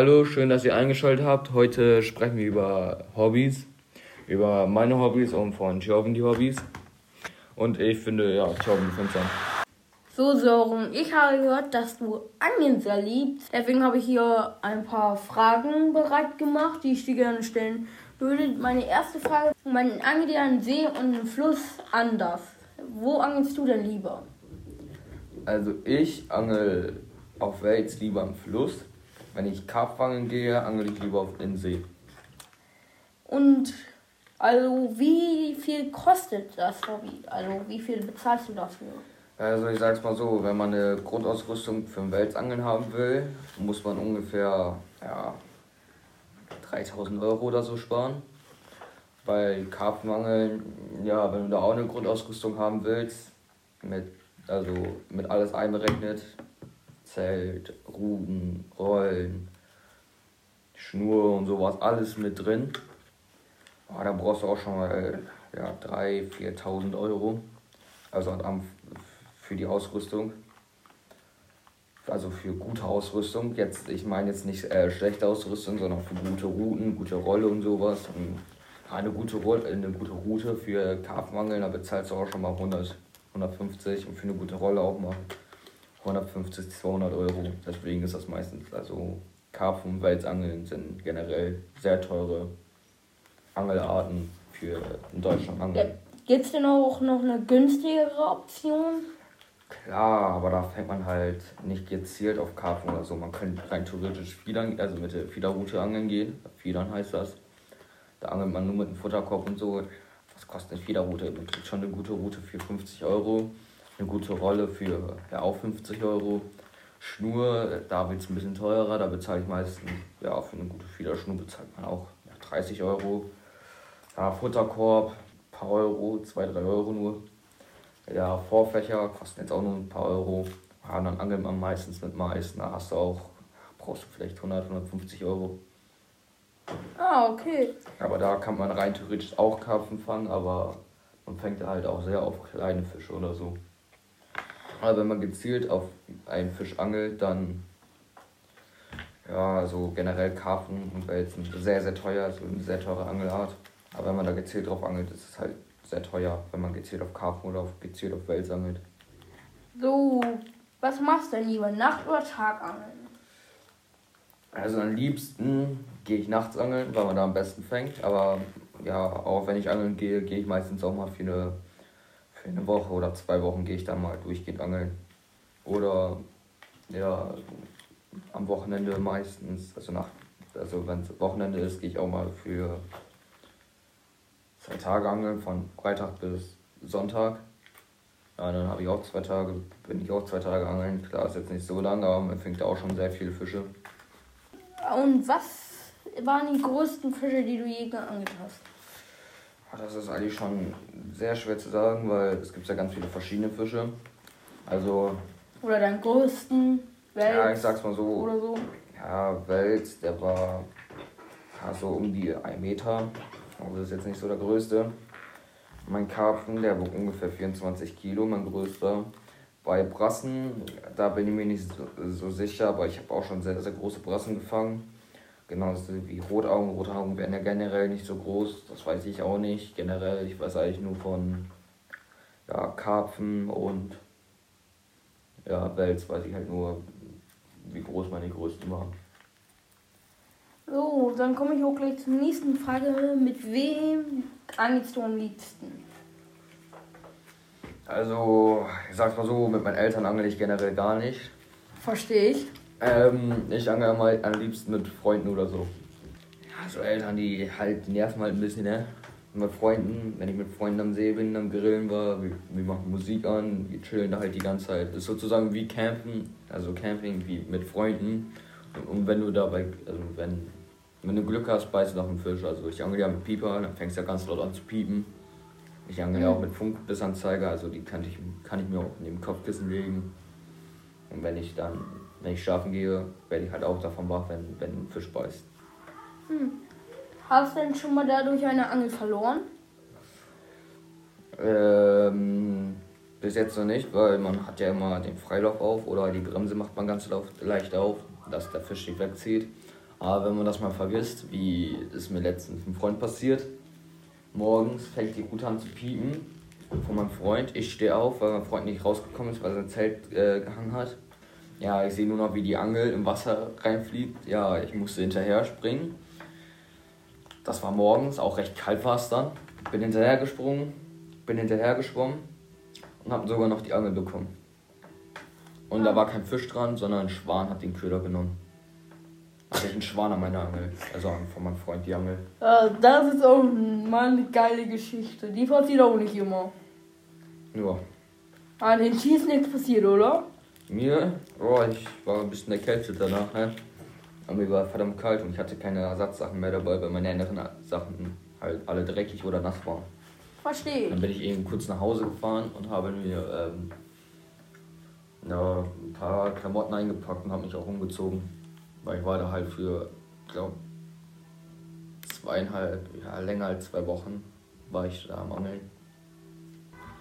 Hallo, schön, dass ihr eingeschaltet habt. Heute sprechen wir über Hobbys, über meine Hobbys und von Thjörven die Hobbys. Und ich finde, ja, Thjörven, du findest an. So, Sören, ich habe gehört, dass du Angeln sehr liebst. Deswegen habe ich hier ein paar Fragen bereit gemacht, die ich dir gerne stellen würde. Meine erste Frage, man angelt ja einen See und einen Fluss anders. Wo angelst du denn lieber? Also ich angel auf Wels lieber am Fluss. Wenn ich Karpfangen gehe, angel ich lieber auf den See. Und also wie viel kostet das Hobby? Also wie viel bezahlst du dafür? Also ich sag's mal so, wenn man eine Grundausrüstung für ein Welsangeln haben will, muss man ungefähr ja, 3000 Euro oder so sparen. Bei Karpfenangeln, ja, wenn du da auch eine Grundausrüstung haben willst, mit, also mit alles einberechnet, Zelt, Ruten, Rollen, Schnur und sowas, alles mit drin. Oh, da brauchst du auch schon mal ja, 3.000, 4.000 Euro. Also für die Ausrüstung. Also für gute Ausrüstung. Jetzt, ich meine jetzt nicht äh, schlechte Ausrüstung, sondern für gute Routen, gute Rolle und sowas. Und eine gute, Rolle, eine gute Route für Karpfenangeln, da bezahlst du auch schon mal 100, 150 und für eine gute Rolle auch mal 150, 200 Euro. Deswegen ist das meistens, also Karpfen und Welsangeln sind generell sehr teure Angelarten für in Deutschland angeln. Gibt es denn auch noch eine günstigere Option? Klar, aber da fängt man halt nicht gezielt auf Karpfen oder so. Man könnte rein theoretisch Fiedern, also mit der Fiederroute angeln gehen. Fiedern heißt das. Da angelt man nur mit dem Futterkorb und so. Was kostet eine Fiederroute? Man kriegt schon eine gute Route für 50 Euro. Eine gute Rolle für ja, auch 50 Euro. Schnur, da wird es ein bisschen teurer. Da bezahle ich meistens, ja, für eine gute Fiederschnur bezahlt man auch ja, 30 Euro. Ja, Futterkorb, paar Euro, 2, 3 Euro nur. Ja, Vorfächer kosten jetzt auch nur ein paar Euro. Ja, dann angelt man meistens mit Mais. Da hast du auch, brauchst du vielleicht 100, 150 Euro. Ah, okay. Aber da kann man rein theoretisch auch Karpfen fangen, aber man fängt halt auch sehr auf kleine Fische oder so. Aber wenn man gezielt auf einen Fisch angelt, dann ja, so generell Karpfen und Wels sehr, sehr teuer, so eine sehr teure Angelart. Aber wenn man da gezielt drauf angelt, ist es halt sehr teuer, wenn man gezielt auf Karpfen oder auf, gezielt auf Wels angelt. So, was machst du denn lieber, Nacht- oder Tagangeln? Also am liebsten gehe ich nachts angeln, weil man da am besten fängt. Aber ja, auch wenn ich angeln gehe, gehe ich meistens auch mal für eine, eine Woche oder zwei Wochen gehe ich dann mal durchgehend angeln. Oder ja, am Wochenende meistens, also nach, also wenn es Wochenende ist, gehe ich auch mal für zwei Tage angeln, von Freitag bis Sonntag. Ja, dann habe ich auch zwei Tage, bin ich auch zwei Tage angeln. Klar, ist jetzt nicht so lang, aber man fängt auch schon sehr viele Fische. Und was waren die größten Fische, die du je geangelt hast? Das ist eigentlich schon sehr schwer zu sagen, weil es gibt ja ganz viele verschiedene Fische. Also. Oder deinen größten Wels? Ja, ich sag's mal so. Oder so. Ja, Wels, der war ja, so um die 1 Meter. Also das ist jetzt nicht so der größte. Mein Karpfen, der wog ungefähr 24 Kilo, mein größter. Bei Brassen, da bin ich mir nicht so, so sicher, aber ich habe auch schon sehr, sehr große Brassen gefangen. Genauso wie Rotaugen. Rotaugen werden ja generell nicht so groß, das weiß ich auch nicht. Generell, ich weiß eigentlich nur von ja, Karpfen und ja, Wels, weiß ich halt nur, wie groß meine größten waren. So, dann komme ich auch gleich zur nächsten Frage. Mit wem angelst du am liebsten? Also, ich sag's mal so, mit meinen Eltern angel ich generell gar nicht. Verstehe ich. Ähm, ich angel mal am liebsten mit Freunden oder so. Ja, so Eltern, die halt, die nerven halt ein bisschen, ne? mit Freunden, wenn ich mit Freunden am See bin, am Grillen war, wir, wir machen Musik an, wir chillen da halt die ganze Zeit. Ist sozusagen wie Campen, also Camping wie mit Freunden. Und, und wenn du dabei, also wenn, wenn du Glück hast, beißt du nach einem Fisch. Also ich angel ja mit Pieper, dann fängst du ja ganz laut an zu piepen. Ich angel ja auch mit Funkbissanzeiger, also die kann ich, kann ich mir auch neben den Kopfkissen legen. Und wenn ich dann, wenn ich schlafen gehe, werde ich halt auch davon wach, wenn, wenn ein Fisch beißt. Hm. Hast du denn schon mal dadurch eine Angel verloren? Ähm, bis jetzt noch nicht, weil man hat ja immer den Freilauf auf oder die Bremse macht man ganz leicht auf, dass der Fisch nicht wegzieht. Aber wenn man das mal vergisst, wie es mir letztens einem Freund passiert, morgens fängt die Route an zu piepen von meinem Freund. Ich stehe auf, weil mein Freund nicht rausgekommen ist, weil sein Zelt äh, gehangen hat. Ja, ich sehe nur noch, wie die Angel im Wasser reinfliegt. Ja, ich musste hinterher springen. Das war morgens, auch recht kalt war es dann. Bin hinterher gesprungen, bin hinterher geschwommen und habe sogar noch die Angel bekommen. Und da war kein Fisch dran, sondern ein Schwan hat den Köder genommen. Hatte ich einen Schwan an meiner Angel. Also von meinem Freund die Angel. Äh, das ist auch mal eine geile Geschichte. Die passiert auch nicht immer. Ja. An den Cheese nichts passiert, oder? Mir, oh, ich war ein bisschen erkältet danach, ne? Aber mir war verdammt kalt und ich hatte keine Ersatzsachen mehr dabei, weil meine anderen Sachen halt alle dreckig oder nass waren. Verstehe. Dann bin ich eben kurz nach Hause gefahren und habe mir ähm, ja, ein paar Klamotten eingepackt und habe mich auch umgezogen. Weil ich war da halt für, glaube zweieinhalb, ja, länger als zwei Wochen war ich da am Angeln.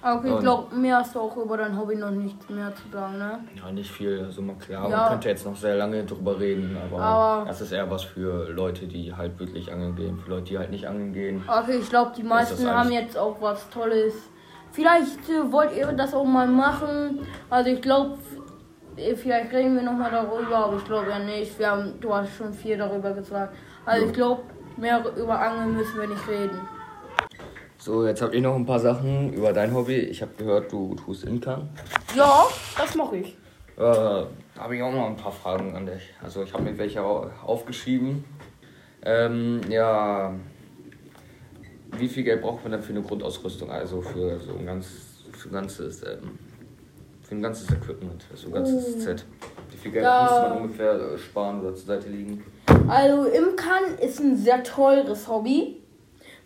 Okay, ich glaube, mehr hast du auch über dein Hobby noch nichts mehr zu sagen, ne? Ja, nicht viel. Also man, klar, Ja. man könnte jetzt noch sehr lange drüber reden, aber, Aber- das ist eher was für Leute, die halt wirklich angeln gehen. Für Leute, die halt nicht angeln gehen. Okay, ich glaube, die meisten haben jetzt auch was Tolles. Vielleicht äh, wollt ihr das auch mal machen. Also ich glaube, vielleicht reden wir nochmal darüber, aber ich glaube ja nicht. Wir haben, du hast schon viel darüber gesagt. Also Ja. ich glaube, mehr über Angeln müssen wir nicht reden. So, jetzt habt ihr noch ein paar Sachen über dein Hobby. Ich habe gehört, du tust Inkern. Ja, das mache ich. Äh, da habe ich auch noch ein paar Fragen an dich. Also ich habe mir welche au- aufgeschrieben. Ähm, ja, wie viel Geld braucht man denn für eine Grundausrüstung? Also für so ein ganz, für ein ganzes, ähm, für ein ganzes Equipment, so ein ganzes Oh. Set. Wie viel Geld Ja. muss man ungefähr äh, sparen oder zur Seite liegen? Also Imkern ist ein sehr teures Hobby.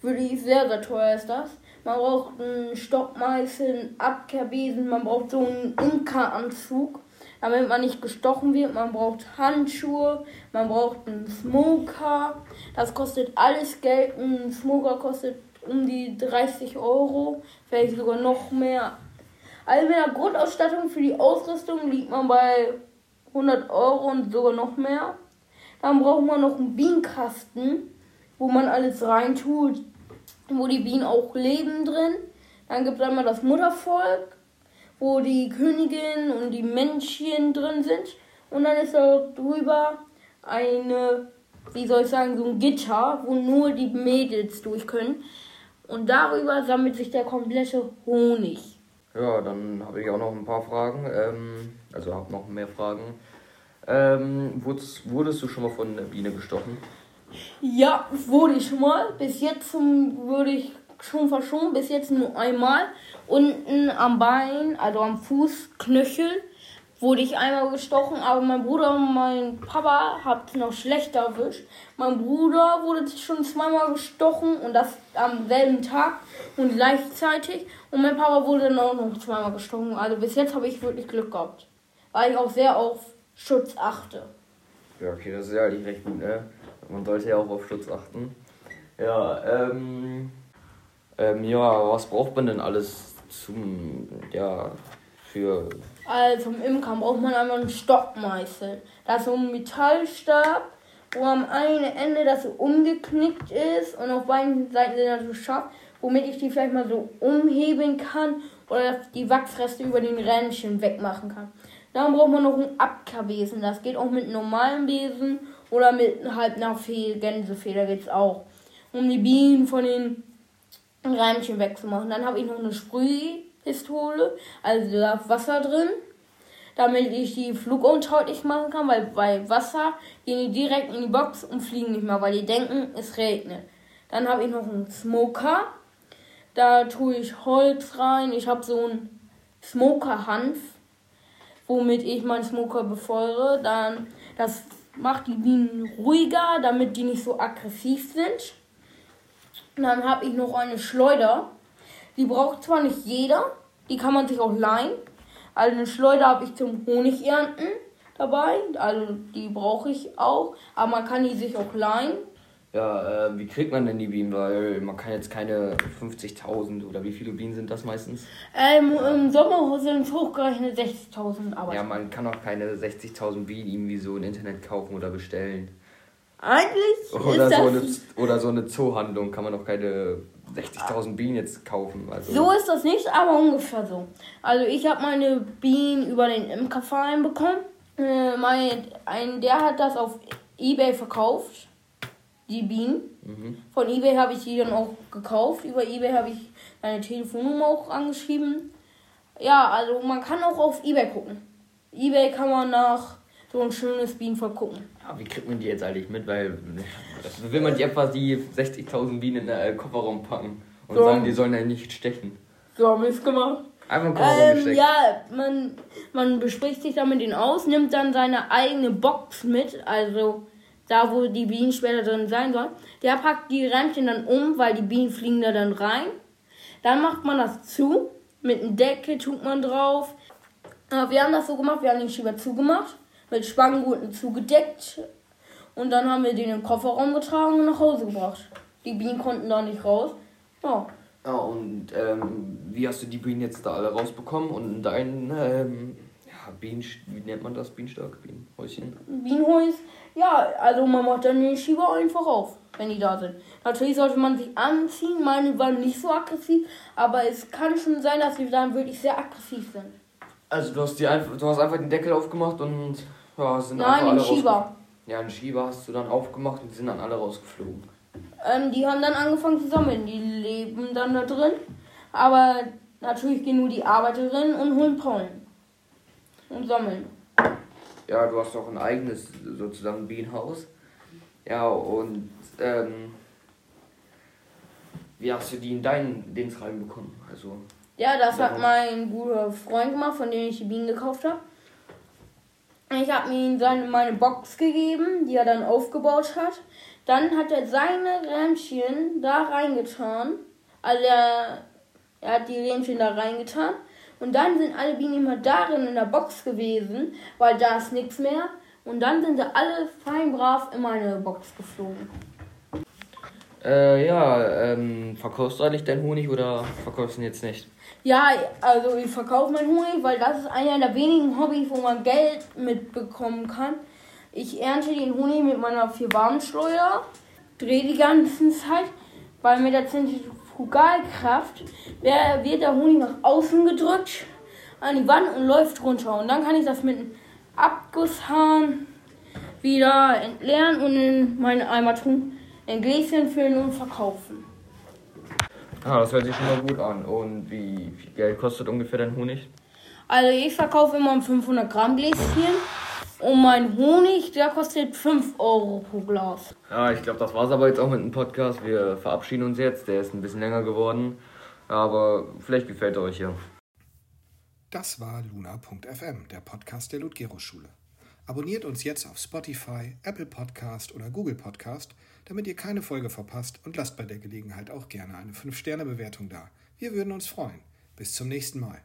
Wirklich sehr, sehr teuer ist das. Man braucht einen Stockmeißel, einen Abkehrbesen, man braucht so einen Imkeranzug, damit man nicht gestochen wird. Man braucht Handschuhe, man braucht einen Smoker. Das kostet alles Geld. Ein Smoker kostet um die 30 Euro, vielleicht sogar noch mehr. Also mit der Grundausstattung für die Ausrüstung liegt man bei 100 Euro und sogar noch mehr. Dann braucht man noch einen Bienenkasten, wo man alles reintut, wo die Bienen auch leben drin. Dann gibt es einmal das Muttervolk, wo die Königin und die Männchen drin sind. Und dann ist da drüber eine, wie soll ich sagen, so ein Gitter, wo nur die Mädels durch können. Und darüber sammelt sich der komplette Honig. Ja, dann habe ich auch noch ein paar Fragen. Ähm, also habe noch mehr Fragen. Ähm, wurdest, wurdest du schon mal von einer Biene gestochen? Ja, wurde ich schon mal. Bis jetzt zum, würde ich schon verschonen. Bis jetzt nur einmal. Unten am Bein, also am Fußknöchel, wurde ich einmal gestochen. Aber mein Bruder und mein Papa hat es noch schlechter erwischt. Mein Bruder wurde schon zweimal gestochen und das am selben Tag und gleichzeitig. Und mein Papa wurde dann auch noch zweimal gestochen. Also bis jetzt habe ich wirklich Glück gehabt. Weil ich auch sehr auf Schutz achte. Ja, okay, das ist ja eigentlich recht gut, ne? Man sollte ja auch auf Schutz achten. Ja, ähm, ähm, ja, was braucht man denn alles zum, ja, für, Also im Imkern braucht man einmal einen Stockmeißel. Das ist so ein Metallstab, wo am einen Ende das so umgeknickt ist und auf beiden Seiten sind das so scharf, womit ich die vielleicht mal so umheben kann oder die Wachsreste über den Rändchen wegmachen kann. Dann braucht man noch einen Abkehrbesen. Das geht auch mit normalen Besen oder mit halt einer Fehl Gänsefeder geht's auch. Um die Bienen von den Rändchen wegzumachen. Dann habe ich noch eine Sprühpistole, also da ist Wasser drin, damit ich die fluguntauglich machen kann, weil bei Wasser gehen die direkt in die Box und fliegen nicht mehr, weil die denken, es regnet. Dann habe ich noch einen Smoker, da tue ich Holz rein, ich habe so einen Smoker-Hanf, womit ich meinen Smoker befeuere. Dann, das macht die Bienen ruhiger, damit die nicht so aggressiv sind. Und dann habe ich noch eine Schleuder. Die braucht zwar nicht jeder, die kann man sich auch leihen. Also eine Schleuder habe ich zum Honigernten dabei, also die brauche ich auch, aber man kann die sich auch leihen. Ja, äh, wie kriegt man denn die Bienen? Weil man kann jetzt keine 50.000 oder wie viele Bienen sind das meistens? Ähm, Im Sommer sind es hochgerechnet 60.000, aber Ja, man kann auch keine 60.000 Bienen irgendwie so im Internet kaufen oder bestellen. Eigentlich Oder so, eine, oder so eine Zoohandlung kann man doch keine 60.000 Bienen jetzt kaufen. Also. so ist das nicht, aber ungefähr so. Also ich habe meine Bienen über den Imkerverein bekommen. Äh, mein, ein, der hat das auf Ebay verkauft, die Bienen. Mhm. Von Ebay habe ich die dann auch gekauft. Über Ebay habe ich meine Telefonnummer auch angeschrieben. Ja, also man kann auch auf Ebay gucken. Ebay kann man nach so ein schönes Bienenvolk gucken. Ja, wie kriegt man die jetzt eigentlich mit? Weil das will man die etwa die 60.000 Bienen in den äh, Kofferraum packen und So. sagen, die sollen ja nicht stechen. So haben wir es gemacht. Einfach im Kofferraum Ähm, gesteckt. ja, man, man bespricht sich dann mit denen aus, nimmt dann seine eigene Box mit, also da, wo die Bienen später drin sein sollen. Der packt die Rämmchen dann um, weil die Bienen fliegen da dann rein. Dann macht man das zu, mit einem Deckel tut man drauf. Wir haben das so gemacht, wir haben den Schieber zugemacht, mit Spangengurten zugedeckt und dann haben wir den im Kofferraum getragen und nach Hause gebracht. Die Bienen konnten da nicht raus. Ja. Ja, und ähm, wie hast du die Bienen jetzt da alle rausbekommen? Und dein, ähm, Bienen, wie nennt man das? Bienenstock? Bienenhäuschen? Bienenhäus, ja, also man macht dann den Schieber einfach auf, wenn die da sind. Natürlich sollte man sich anziehen, meine waren nicht so aggressiv, aber es kann schon sein, dass sie dann wirklich sehr aggressiv sind. Also du hast, die einfach, du hast einfach den Deckel aufgemacht und ja, sind Nein, einfach den alle Schieber. rausge- Ja, den Schieber hast du dann aufgemacht und die sind dann alle rausgeflogen. Ähm, die haben dann angefangen zu sammeln, die leben dann da drin, aber natürlich gehen nur die Arbeiterinnen und holen Pollen und sammeln. Ja, du hast auch ein eigenes sozusagen Bienenhaus. Ja, und ähm, wie hast du die in deinen Dings reinbekommen? Also, Ja, das hat mein guter Freund gemacht, von dem ich die Bienen gekauft habe. Ich habe ihm seine, meine Box gegeben, die er dann aufgebaut hat. Dann hat er seine Rähmchen da reingetan. Also er, er hat die Rähmchen da reingetan. Und dann sind alle Bienen immer darin in der Box gewesen, weil da ist nichts mehr. Und dann sind sie alle fein brav in meine Box geflogen. äh, ja, ähm, verkaufst du eigentlich deinen Honig oder verkaufst du ihn jetzt nicht? Ja, also ich verkaufe meinen Honig, weil das ist einer der wenigen Hobbys, wo man Geld mitbekommen kann. Ich ernte den Honig mit meiner Vierbahnschleuder, drehe die ganze Zeit, weil mit der Zentrifugalkraft wer- wird der Honig nach außen gedrückt an die Wand und läuft runter. Und dann kann ich das mit einem Abgusshahn wieder entleeren und in meine Eimer tun, in Gläschen füllen und verkaufen. Ah, das hört sich schon mal gut an. Und wie viel Geld kostet ungefähr dein Honig? Also ich verkaufe immer ein 500 Gramm Gläschen und mein Honig, der kostet 5 Euro pro Glas. Ja, ich glaube, das war's aber jetzt auch mit dem Podcast. Wir verabschieden uns jetzt. Der ist ein bisschen länger geworden. Aber vielleicht gefällt er euch ja. Das war luna.fm, der Podcast der Ludgero-Schule. Abonniert uns jetzt auf Spotify, Apple Podcast oder Google Podcast, damit ihr keine Folge verpasst und lasst bei der Gelegenheit auch gerne eine 5-Sterne-Bewertung da. Wir würden uns freuen. Bis zum nächsten Mal.